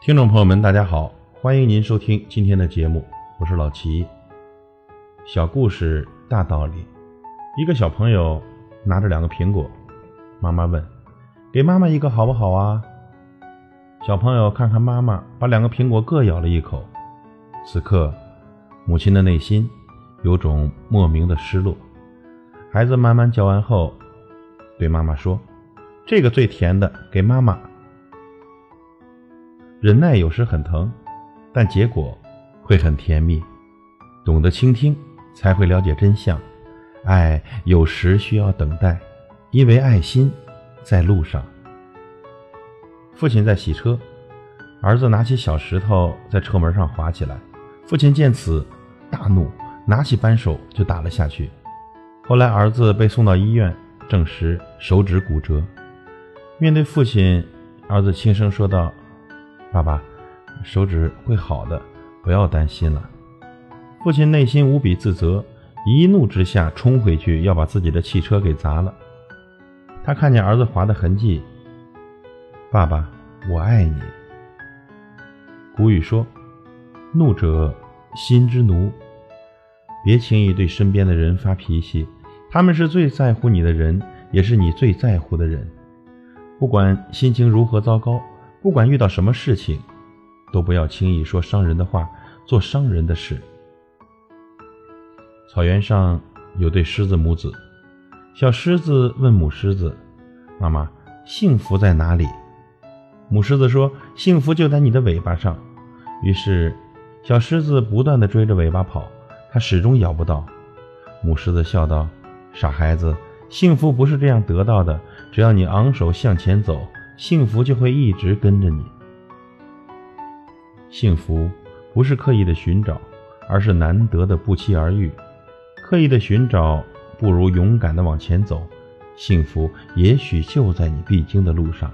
听众朋友们，大家好，欢迎您收听今天的节目，我是老齐。小故事大道理，一个小朋友拿着两个苹果，妈妈问：“给妈妈一个好不好啊？”小朋友看看妈妈，把两个苹果各咬了一口。此刻，母亲的内心有种莫名的失落。孩子慢慢嚼完后，对妈妈说：“这个最甜的，给妈妈。”忍耐有时很疼，但结果会很甜蜜。懂得倾听，才会了解真相。爱有时需要等待，因为爱心在路上。父亲在洗车，儿子拿起小石头在车门上划起来。父亲见此大怒，拿起扳手就打了下去。后来儿子被送到医院，证实手指骨折。面对父亲，儿子轻声说道。爸爸，手指会好的，不要担心了。父亲内心无比自责，一怒之下冲回去要把自己的汽车给砸了。他看见儿子划的痕迹，爸爸，我爱你。古语说：“怒者心之奴。”别轻易对身边的人发脾气，他们是最在乎你的人，也是你最在乎的人。不管心情如何糟糕。不管遇到什么事情，都不要轻易说伤人的话，做伤人的事。草原上有对狮子母子，小狮子问母狮子：“妈妈，幸福在哪里？”母狮子说：“幸福就在你的尾巴上。”于是，小狮子不断的追着尾巴跑，它始终咬不到。母狮子笑道：“傻孩子，幸福不是这样得到的，只要你昂首向前走。”幸福就会一直跟着你。幸福不是刻意的寻找，而是难得的不期而遇。刻意的寻找不如勇敢的往前走，幸福也许就在你必经的路上。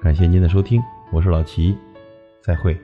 感谢您的收听，我是老齐，再会。